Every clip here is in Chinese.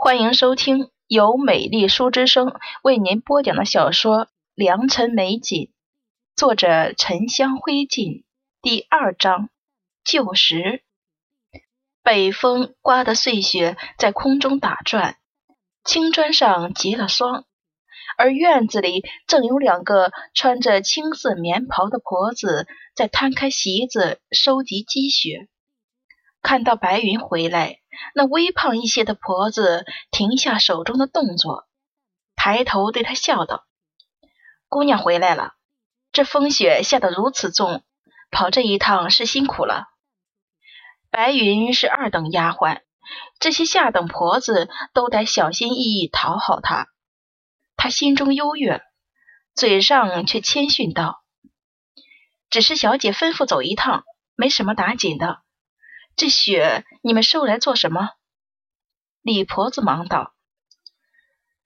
欢迎收听由美丽书之声为您播讲的小说《良辰美景》，作者沉香灰烬，第二章旧时。北风刮得碎雪在空中打转，青砖上结了霜，而院子里正有两个穿着青色棉袍的婆子在摊开席子收集积雪。看到白云回来。那微胖一些的婆子停下手中的动作，抬头对他笑道：“姑娘回来了，这风雪下得如此重，跑这一趟是辛苦了。”白云是二等丫鬟，这些下等婆子都得小心翼翼讨好她。她心中优越，嘴上却谦逊道：“只是小姐吩咐走一趟，没什么打紧的。”这雪你们收来做什么？李婆子忙道：“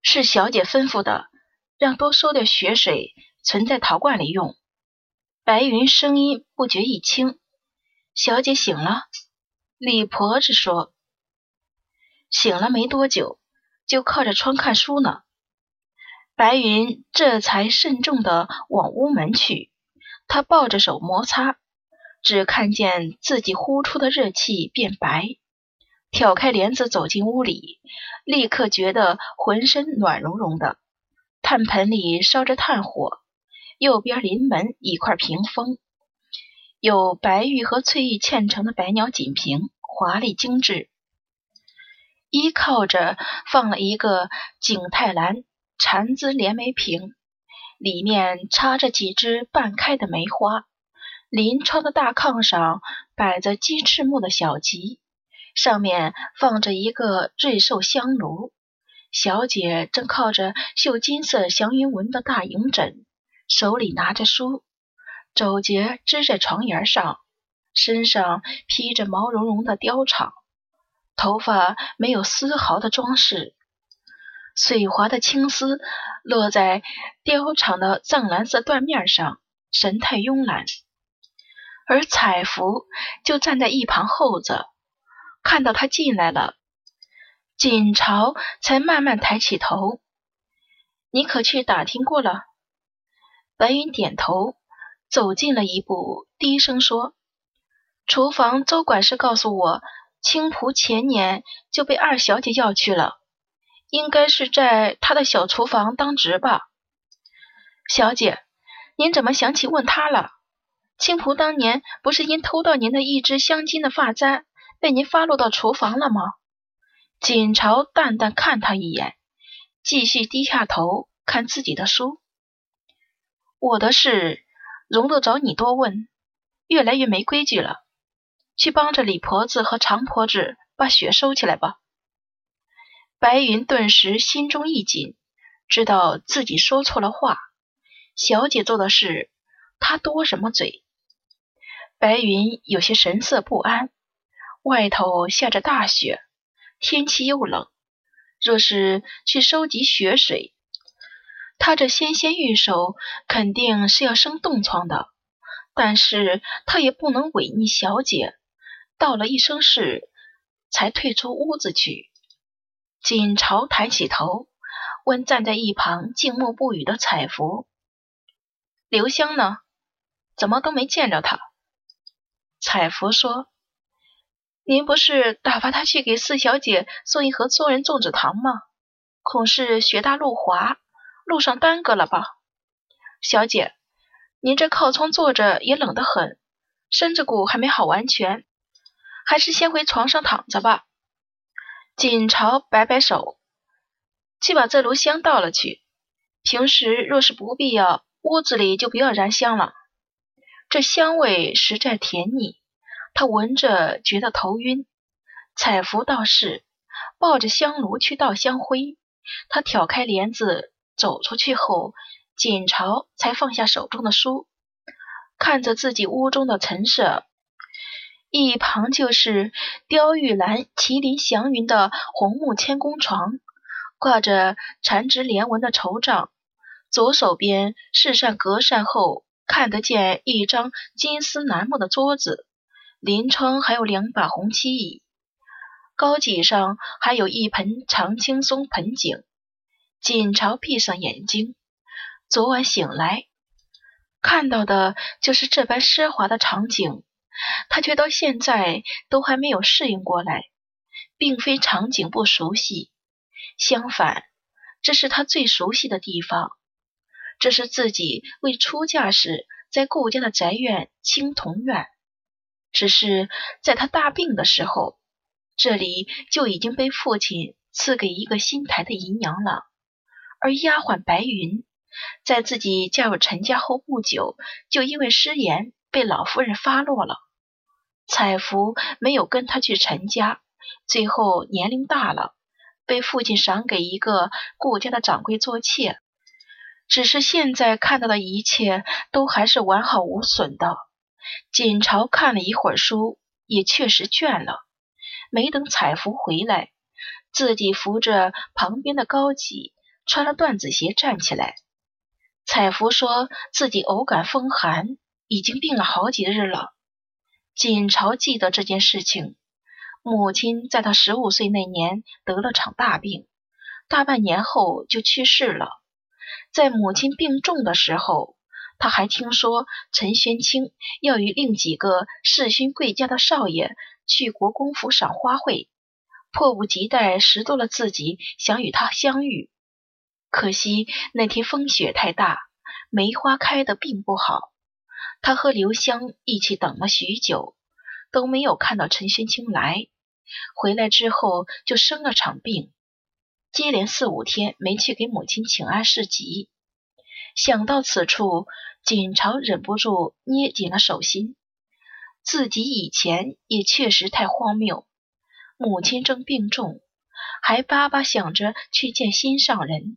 是小姐吩咐的，让多收点雪水，存在陶罐里用。”白云声音不觉一轻：“小姐醒了。”李婆子说：“醒了没多久，就靠着窗看书呢。”白云这才慎重的往屋门去，他抱着手摩擦。只看见自己呼出的热气变白，挑开帘子走进屋里，立刻觉得浑身暖融融的。炭盆里烧着炭火，右边临门一块屏风，有白玉和翠玉嵌成的百鸟锦屏，华丽精致。依靠着放了一个景泰蓝缠枝莲梅瓶，里面插着几枝半开的梅花。临窗的大炕上摆着鸡翅木的小集，上面放着一个瑞兽香炉。小姐正靠着绣金色祥云纹的大银枕，手里拿着书，肘节支在床沿上，身上披着毛茸茸的貂氅，头发没有丝毫的装饰，水滑的青丝落在貂氅的藏蓝色缎面上，神态慵懒。而彩福就站在一旁候着，看到他进来了，锦朝才慢慢抬起头：“你可去打听过了？”白云点头，走近了一步，低声说：“厨房周管事告诉我，青浦前年就被二小姐要去了，应该是在他的小厨房当值吧？小姐，您怎么想起问他了？”青蒲当年不是因偷到您的一只镶金的发簪，被您发落到厨房了吗？锦朝淡淡看他一眼，继续低下头看自己的书。我的事容得着你多问，越来越没规矩了。去帮着李婆子和常婆子把雪收起来吧。白云顿时心中一紧，知道自己说错了话。小姐做的事，他多什么嘴？白云有些神色不安，外头下着大雪，天气又冷。若是去收集雪水，他这纤纤玉手肯定是要生冻疮的。但是他也不能违逆小姐，道了一声是，才退出屋子去。锦朝抬起头，问站在一旁静默不语的彩芙：“刘香呢？怎么都没见着他？”彩芙说：“您不是打发他去给四小姐送一盒松仁粽子糖吗？恐是雪大路滑，路上耽搁了吧？小姐，您这靠窗坐着也冷得很，身子骨还没好完全，还是先回床上躺着吧。”锦朝摆摆手：“去把这炉香倒了去。平时若是不必要，屋子里就不要燃香了。”这香味实在甜腻，他闻着觉得头晕。彩福倒是抱着香炉去倒香灰。他挑开帘子走出去后，锦朝才放下手中的书，看着自己屋中的陈设。一旁就是雕玉兰、麒麟祥云的红木千工床，挂着缠枝莲纹的绸帐。左手边是扇隔扇后。看得见一张金丝楠木的桌子，临窗还有两把红漆椅，高脊上还有一盆常青松盆景。锦朝闭上眼睛，昨晚醒来看到的就是这般奢华的场景，他却到现在都还没有适应过来。并非场景不熟悉，相反，这是他最熟悉的地方。这是自己未出嫁时在顾家的宅院青铜院。只是在他大病的时候，这里就已经被父亲赐给一个新抬的姨娘了。而丫鬟白云，在自己嫁入陈家后不久，就因为失言被老夫人发落了。彩福没有跟他去陈家。最后年龄大了，被父亲赏给一个顾家的掌柜做妾。只是现在看到的一切都还是完好无损的。锦朝看了一会儿书，也确实倦了。没等彩福回来，自己扶着旁边的高脊，穿了缎子鞋站起来。彩福说自己偶感风寒，已经病了好几日了。锦朝记得这件事情。母亲在他十五岁那年得了场大病，大半年后就去世了。在母亲病重的时候，他还听说陈玄清要与另几个世勋贵家的少爷去国公府赏花卉，迫不及待拾掇了自己，想与他相遇。可惜那天风雪太大，梅花开得并不好。他和刘香一起等了许久。都没有看到陈玄清来，回来之后就生了场病，接连四五天没去给母亲请安示疾。想到此处，锦朝忍不住捏紧了手心。自己以前也确实太荒谬，母亲正病重，还巴巴想着去见心上人，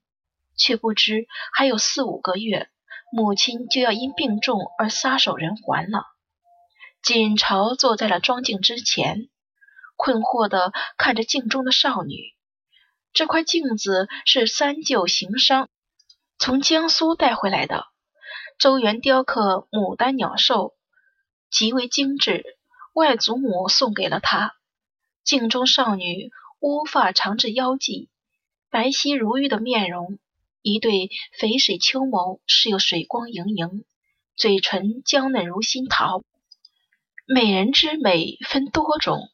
却不知还有四五个月，母亲就要因病重而撒手人寰了。锦朝坐在了妆镜之前，困惑地看着镜中的少女。这块镜子是三舅行商从江苏带回来的，周原雕刻牡丹鸟兽，极为精致。外祖母送给了他。镜中少女乌发长至腰际，白皙如玉的面容，一对肥水秋眸是有水光盈盈，嘴唇娇嫩如新桃。美人之美分多种，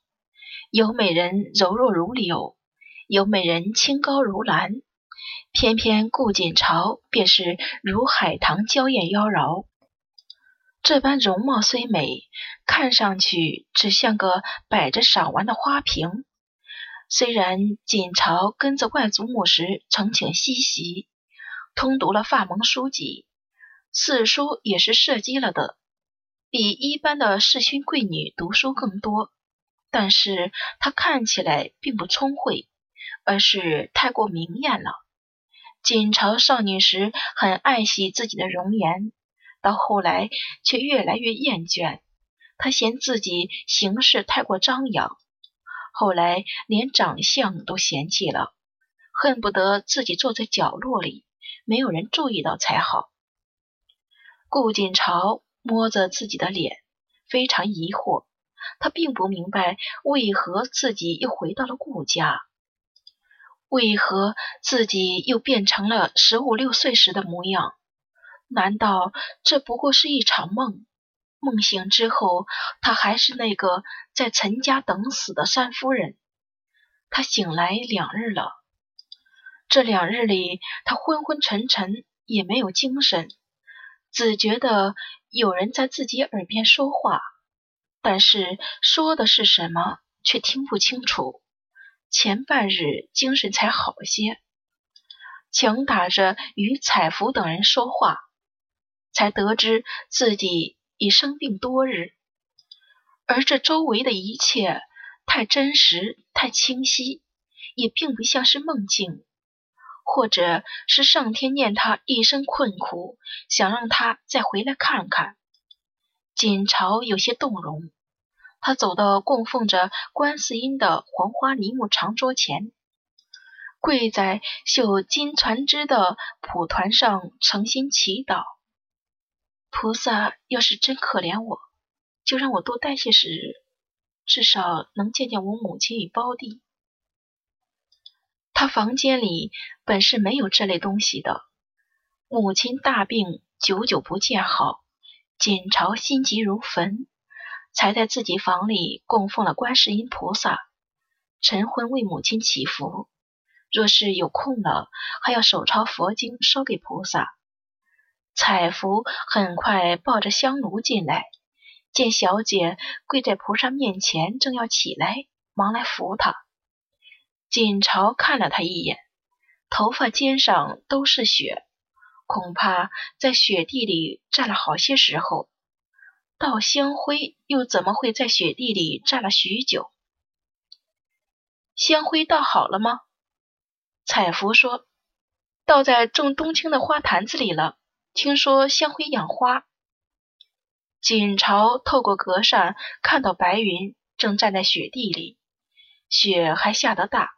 有美人柔弱如柳，有美人清高如兰，偏偏顾锦朝便是如海棠娇艳妖娆。这般容貌虽美，看上去只像个摆着赏玩的花瓶。虽然锦朝跟着外祖母时曾请西席，通读了法蒙书籍，四书也是射击了的。比一般的世勋贵女读书更多，但是她看起来并不聪慧，而是太过明艳了。锦朝少女时很爱惜自己的容颜，到后来却越来越厌倦。她嫌自己行事太过张扬，后来连长相都嫌弃了，恨不得自己坐在角落里，没有人注意到才好。顾锦朝。摸着自己的脸，非常疑惑。他并不明白为何自己又回到了顾家，为何自己又变成了十五六岁时的模样？难道这不过是一场梦？梦醒之后，他还是那个在陈家等死的三夫人。他醒来两日了，这两日里，他昏昏沉沉，也没有精神。只觉得有人在自己耳边说话，但是说的是什么却听不清楚。前半日精神才好些，强打着与彩福等人说话，才得知自己已生病多日，而这周围的一切太真实、太清晰，也并不像是梦境。或者是上天念他一生困苦，想让他再回来看看。锦朝有些动容，他走到供奉着观世音的黄花梨木长桌前，跪在绣金船织的蒲团上，诚心祈祷：菩萨要是真可怜我，就让我多待些时日，至少能见见我母亲与胞弟。他房间里本是没有这类东西的。母亲大病，久久不见好，锦朝心急如焚，才在自己房里供奉了观世音菩萨，晨昏为母亲祈福。若是有空了，还要手抄佛经烧给菩萨。彩福很快抱着香炉进来，见小姐跪在菩萨面前，正要起来，忙来扶她。锦朝看了他一眼，头发肩上都是雪，恐怕在雪地里站了好些时候。倒香灰又怎么会在雪地里站了许久？香灰倒好了吗？彩福说：“倒在正冬青的花坛子里了。听说香灰养花。”锦朝透过隔扇看到白云正站在雪地里，雪还下得大。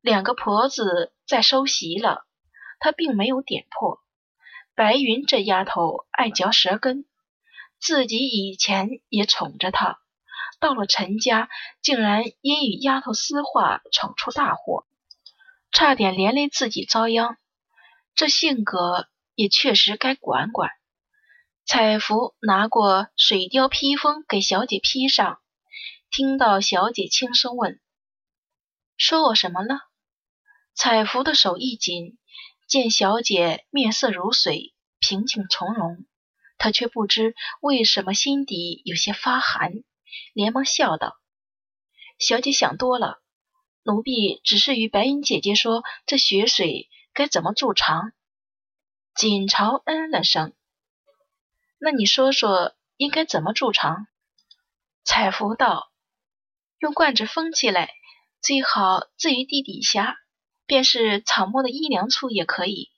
两个婆子在收席了，他并没有点破。白云这丫头爱嚼舌根，自己以前也宠着她，到了陈家，竟然因与丫头私话闯出大祸，差点连累自己遭殃。这性格也确实该管管。彩福拿过水貂披风给小姐披上，听到小姐轻声问：“说我什么了？”彩福的手一紧，见小姐面色如水，平静从容，他却不知为什么心底有些发寒，连忙笑道：“小姐想多了，奴婢只是与白云姐姐说，这雪水该怎么筑长。”锦朝嗯了声：“那你说说，应该怎么筑长？”彩福道：“用罐子封起来，最好置于地底下。”便是草木的阴凉处也可以，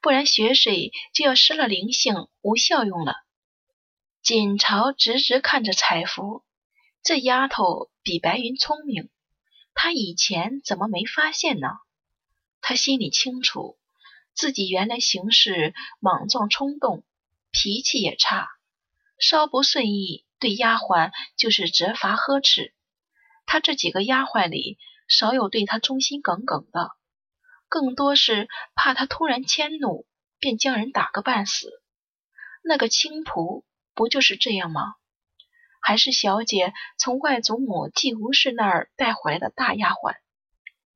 不然雪水就要失了灵性，无效用了。锦朝直直看着彩福，这丫头比白云聪明，他以前怎么没发现呢？他心里清楚，自己原来行事莽撞冲动，脾气也差，稍不顺意，对丫鬟就是责罚呵斥。他这几个丫鬟里，少有对他忠心耿耿的。更多是怕他突然迁怒，便将人打个半死。那个青仆不就是这样吗？还是小姐从外祖母季无氏那儿带回来的大丫鬟，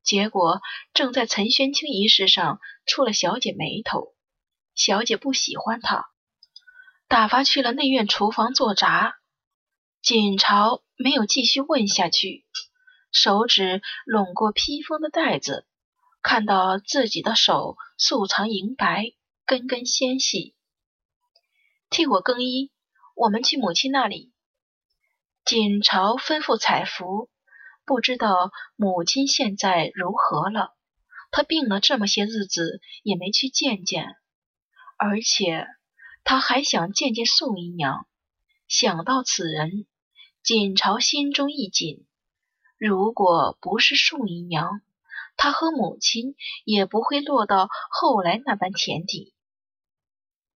结果正在陈玄清一事上触了小姐眉头，小姐不喜欢他，打发去了内院厨房做杂。锦朝没有继续问下去，手指拢过披风的带子。看到自己的手素常银白，根根纤细，替我更衣。我们去母亲那里。锦朝吩咐彩服，不知道母亲现在如何了。她病了这么些日子，也没去见见。而且他还想见见宋姨娘。想到此人，锦朝心中一紧。如果不是宋姨娘，他和母亲也不会落到后来那般田地。